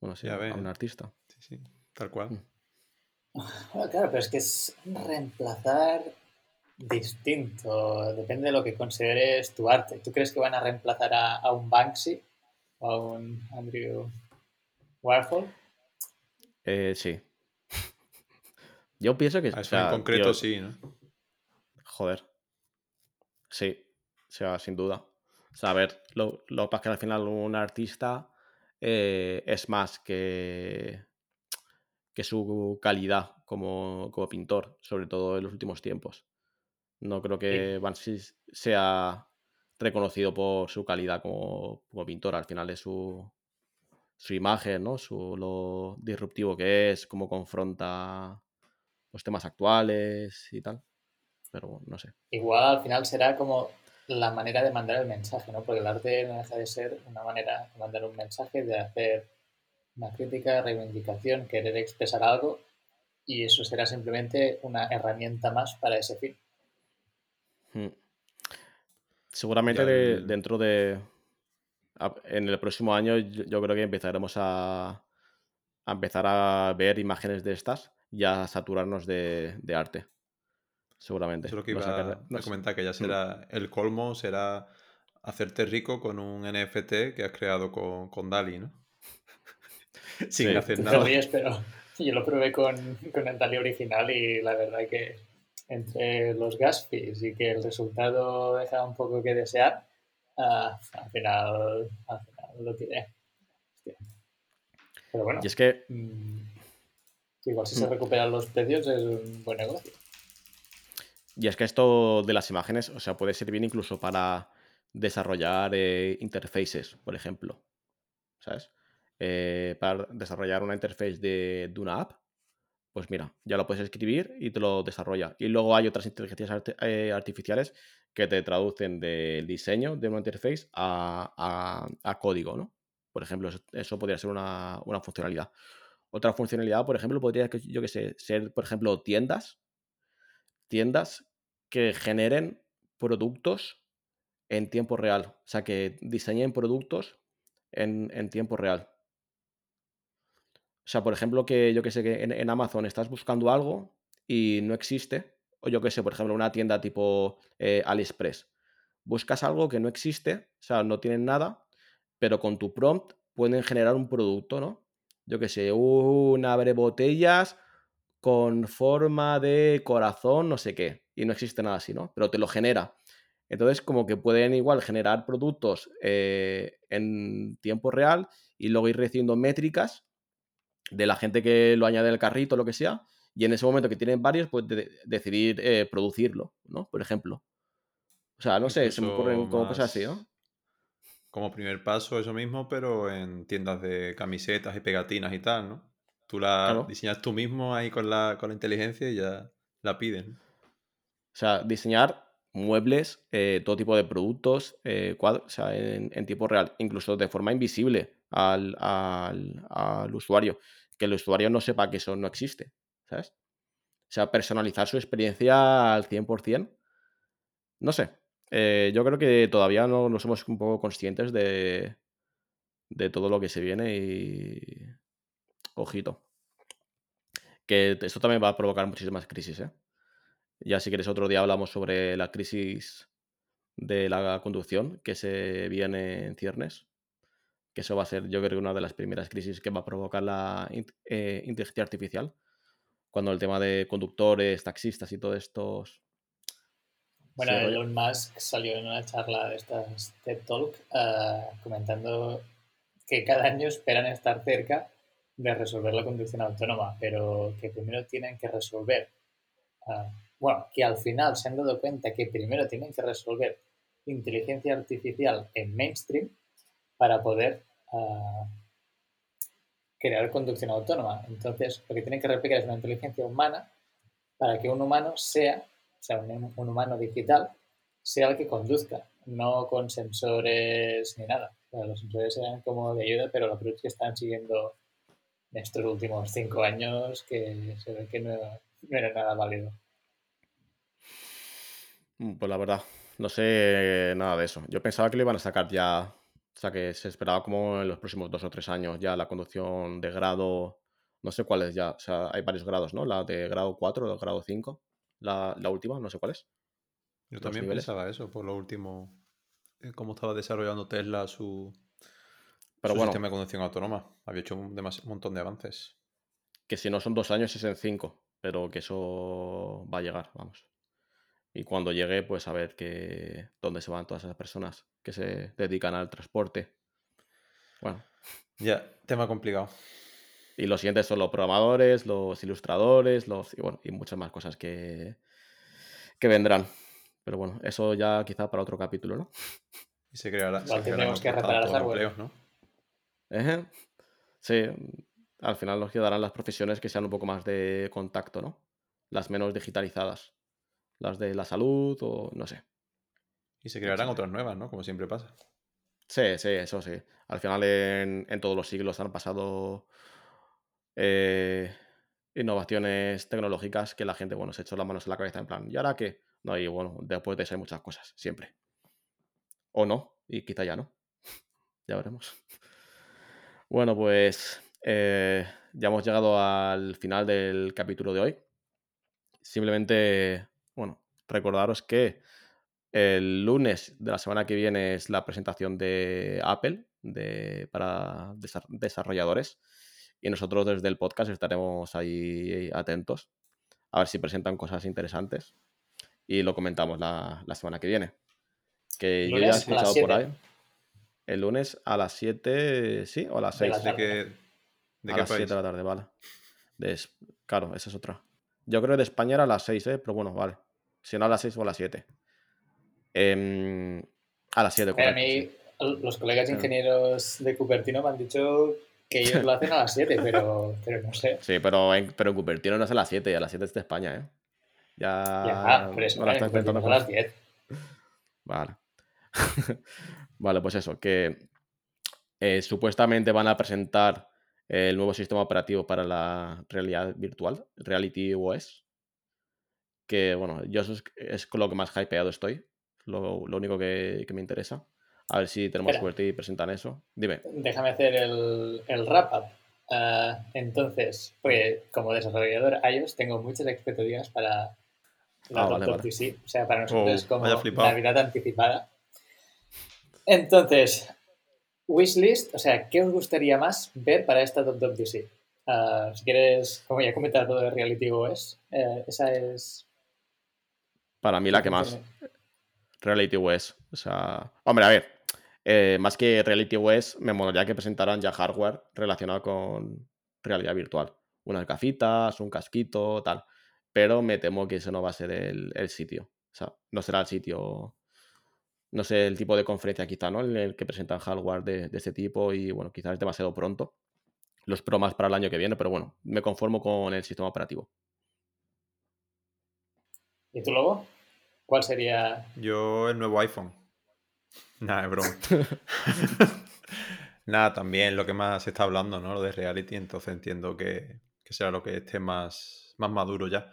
Bueno, sí, a un artista. Sí, sí, tal cual. Mm. Claro, pero es que es reemplazar distinto. Depende de lo que consideres tu arte. ¿Tú crees que van a reemplazar a, a un Banksy o a un Andrew Warhol? Eh, sí. Yo pienso que. A o eso en concreto tío, sí, ¿no? Joder. Sí. O sea, sin duda. O sea, a ver, lo, lo que pasa es que al final un artista eh, es más que, que su calidad como, como pintor, sobre todo en los últimos tiempos. No creo Sí. que Banksy sea reconocido por su calidad como, como pintor. Al final es su, su imagen, ¿no? Su, lo disruptivo que es, cómo confronta los temas actuales y tal. Pero no sé. Igual al final será como la manera de mandar el mensaje, ¿no? Porque el arte no deja de ser una manera de mandar un mensaje, de hacer una crítica, reivindicación, querer expresar algo, y eso será simplemente una herramienta más para ese fin. Hmm. Seguramente de- dentro de. a- En el próximo año yo, yo creo que empezaremos a, a empezar a ver imágenes de estas y a saturarnos de, de arte. Seguramente. Eso es lo que a iba a sé. comentar, que ya será el colmo, será hacerte rico con un NFT que has creado con, con Dali, ¿no? Sin Sí. hacer nada. pero yo lo probé con, con el Dali original y la verdad que entre los gas fees y que el resultado deja un poco que desear, ah, al, final, al final lo tiré. Pero bueno, Y es que mm, igual si se Mm. recuperan los precios es un buen negocio. Y es que esto de las imágenes, o sea, puede servir incluso para desarrollar eh, interfaces, por ejemplo. ¿Sabes? Eh, para desarrollar una interface de, una app, pues mira, ya lo puedes escribir y te lo desarrolla. Y luego hay otras inteligencias eh, artificiales que te traducen del diseño de una interface a, a- código, ¿no? Por ejemplo, eso, podría ser una, una funcionalidad. Otra funcionalidad, por ejemplo, podría, ser, por ejemplo, tiendas tiendas que generen productos en tiempo real. O sea, que diseñen productos en, en tiempo real. O sea, por ejemplo, que yo que sé, que en, Amazon estás buscando algo y no existe. O yo que sé, por ejemplo, una tienda tipo eh, AliExpress. Buscas algo que no existe, o sea, no tienen nada, pero con tu prompt pueden generar un producto, ¿no? Yo que sé, un abre botellas con forma de corazón, no sé qué, y no existe nada así, ¿no? Pero te lo genera. Entonces, como que pueden igual generar productos eh, en tiempo real y luego ir recibiendo métricas de la gente que lo añade al carrito o lo que sea, y en ese momento que tienen varios, pues de- decidir eh, producirlo, ¿no? Por ejemplo. O sea, no sé, se me ocurren como cosas así, ¿no? como primer paso eso mismo, pero en tiendas de camisetas y pegatinas y tal, ¿no? Tú la Claro. diseñas tú mismo ahí con la, con la inteligencia y ya la pides. O sea, diseñar muebles, eh, todo tipo de productos, eh, cuadros, o sea, en, tiempo real, incluso de forma invisible al, al- al usuario, que el usuario no sepa que eso no existe, ¿sabes? O sea, personalizar su experiencia al 100%. No sé, eh, yo creo que todavía no, somos un poco conscientes de, de todo lo que se viene y... Ojito. Que eso también va a provocar muchísimas crisis, ¿eh? Ya si quieres otro día hablamos sobre la crisis de la conducción que se viene en ciernes. Que eso va a ser, yo creo, que una de las primeras crisis que va a provocar la eh, inteligencia artificial. Cuando el tema de conductores, taxistas y todo estos. Bueno. Elon Musk salió en una charla de estas TED Talk eh, comentando que cada año esperan estar cerca de resolver la conducción autónoma, pero que primero tienen que resolver, eh, bueno, que al final se han dado cuenta que primero tienen que resolver inteligencia artificial en mainstream para poder eh, crear conducción autónoma. Entonces, lo que tienen que replicar es una inteligencia humana para que un humano sea, o sea, un, humano digital, sea el que conduzca, no con sensores ni nada. O los sensores eran como de ayuda, pero peor es que están siguiendo estos últimos cinco años que se ve que no, no era nada válido. Mm, Pues la verdad, no sé nada de eso. Yo pensaba que lo iban a sacar ya. O sea, que se esperaba como en los próximos dos o tres años ya la conducción de grado No sé cuál es ya. O sea, hay varios grados, ¿no? La de grado 4 o grado 5. La, la última, no sé cuál es. Yo también niveles. pensaba eso, por lo último, eh, cómo estaba desarrollando Tesla su, Pero su bueno, sistema de conducción autónoma. Había hecho un, un montón de avances. que si no son dos años es en cinco. Pero que eso va a llegar, vamos. Y cuando llegue, pues a ver que, dónde se van todas esas personas que se dedican al transporte. Bueno, Ya, tema complicado. y los siguientes son los programadores, los ilustradores, los y bueno, y muchas más cosas que, que vendrán. Pero bueno, eso ya quizá para otro capítulo, ¿no? Y se creará. Igual tendremos que reparar hardware. empleos, ¿no? Ejé. Sí, al final nos quedarán las profesiones que sean un poco más de contacto, ¿no? Las menos digitalizadas. Las de la salud o no sé. Y se crearán otras nuevas, ¿no? Como siempre pasa. Sí, sí, eso sí. Al final en, en todos los siglos han pasado eh, innovaciones tecnológicas que la gente, bueno, se echó las manos en la cabeza en plan, ¿y ahora qué? No, y bueno, después de eso hay muchas cosas, siempre. O no, y quizá ya no. ya veremos. Bueno, pues eh, ya hemos llegado al final del capítulo de hoy. Simplemente, recordaros que el lunes de la semana que viene es la presentación de Apple de, para desa- desarrolladores y nosotros desde el podcast estaremos ahí atentos a ver si presentan cosas interesantes y lo comentamos la, la semana que viene. Que yo ya he escuchado por 7. ahí. El lunes a las 7, ¿sí? O a las De la 6. ¿De qué, de a qué las 7 país? de la tarde, vale. De claro, esa es otra. Yo creo que de España era a las 6, ¿eh? Pero bueno, vale. Si no a las 6 o a las 7. Em, a las 7, Pero a correcto. mí, sí. los colegas Sí. ingenieros de Cupertino me han dicho que ellos lo hacen a las 7, pero, pero no sé. Sí, pero en, pero en Cupertino no es a las 7, a las 7 es de España, ¿eh? Ya. Ya, por eso, no la ¿eh? estás a las 10. Vale. vale, pues eso, que eh, supuestamente van a presentar el nuevo sistema operativo para la realidad virtual, Reality OS. Que bueno, yo eso es, es con lo que más hypeado estoy. Lo, lo único que, que me interesa. A ver si tenemos Espera. suerte y presentan eso. Dime. Déjame hacer el, el wrap-up. Ah, entonces, pues como desarrollador iOS tengo muchas expectativas para la Ah, vale, vale. O sea, para nosotros Oh, es como. Navidad anticipada. Entonces, wishlist, o sea, ¿qué os gustaría más ver para esta WWDC? Ah, si quieres, como ya he comentado de Reality OS, eh, esa es... Para mí la que más. Reality OS. O sea, hombre, a ver, eh, más que Reality OS, me molaría que presentaran ya hardware relacionado con realidad virtual. Unas gafitas, un casquito, tal. Pero me temo que eso no va a ser el, el sitio. O sea, no será el sitio. No sé, el tipo de conferencia quizá, ¿no? En el que presentan hardware de, de este tipo y bueno, quizás es demasiado pronto. Los Pro más para el año que viene, pero bueno, me conformo con el sistema operativo. ¿Y tú, Lobo? ¿Cuál sería Yo el nuevo iPhone. Nada, es broma. Nada, también lo que más se está hablando, ¿no? Lo de reality, entonces entiendo que, que será lo que esté más, más maduro ya.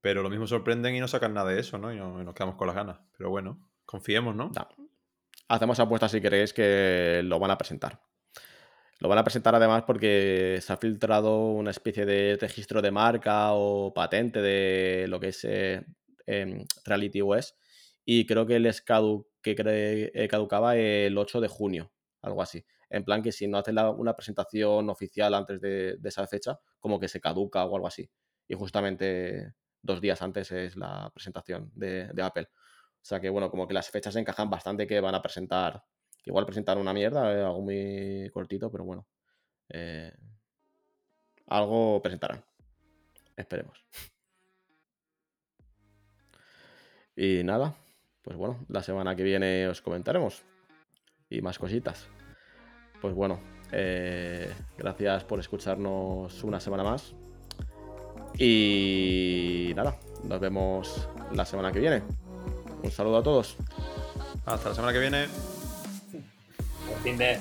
Pero lo mismo sorprenden y no sacan nada de eso, ¿no? Y, no- y nos quedamos con las ganas. Pero bueno, confiemos, ¿no? Hacemos apuestas si queréis que lo van a presentar. Lo van a presentar además porque se ha filtrado una especie de registro de marca o patente de lo que es eh, em, Reality OS y creo que les cadu- que eh, caducaba el 8 de junio, algo así. En plan que si no hacen la- una presentación oficial antes de, esa fecha, como que se caduca o algo así. Y justamente dos días antes es la presentación de, de Apple. O sea que bueno, como que las fechas encajan bastante que van a presentar. Igual presentar una mierda, eh, algo muy cortito, pero bueno. eh, algo presentarán. Esperemos. Y nada, pues bueno, la semana que viene os comentaremos. Y más cositas. Pues bueno, eh, gracias por escucharnos una semana más. Y nada, nos vemos la semana que viene. Un saludo a todos. Hasta la semana que viene. el fin de...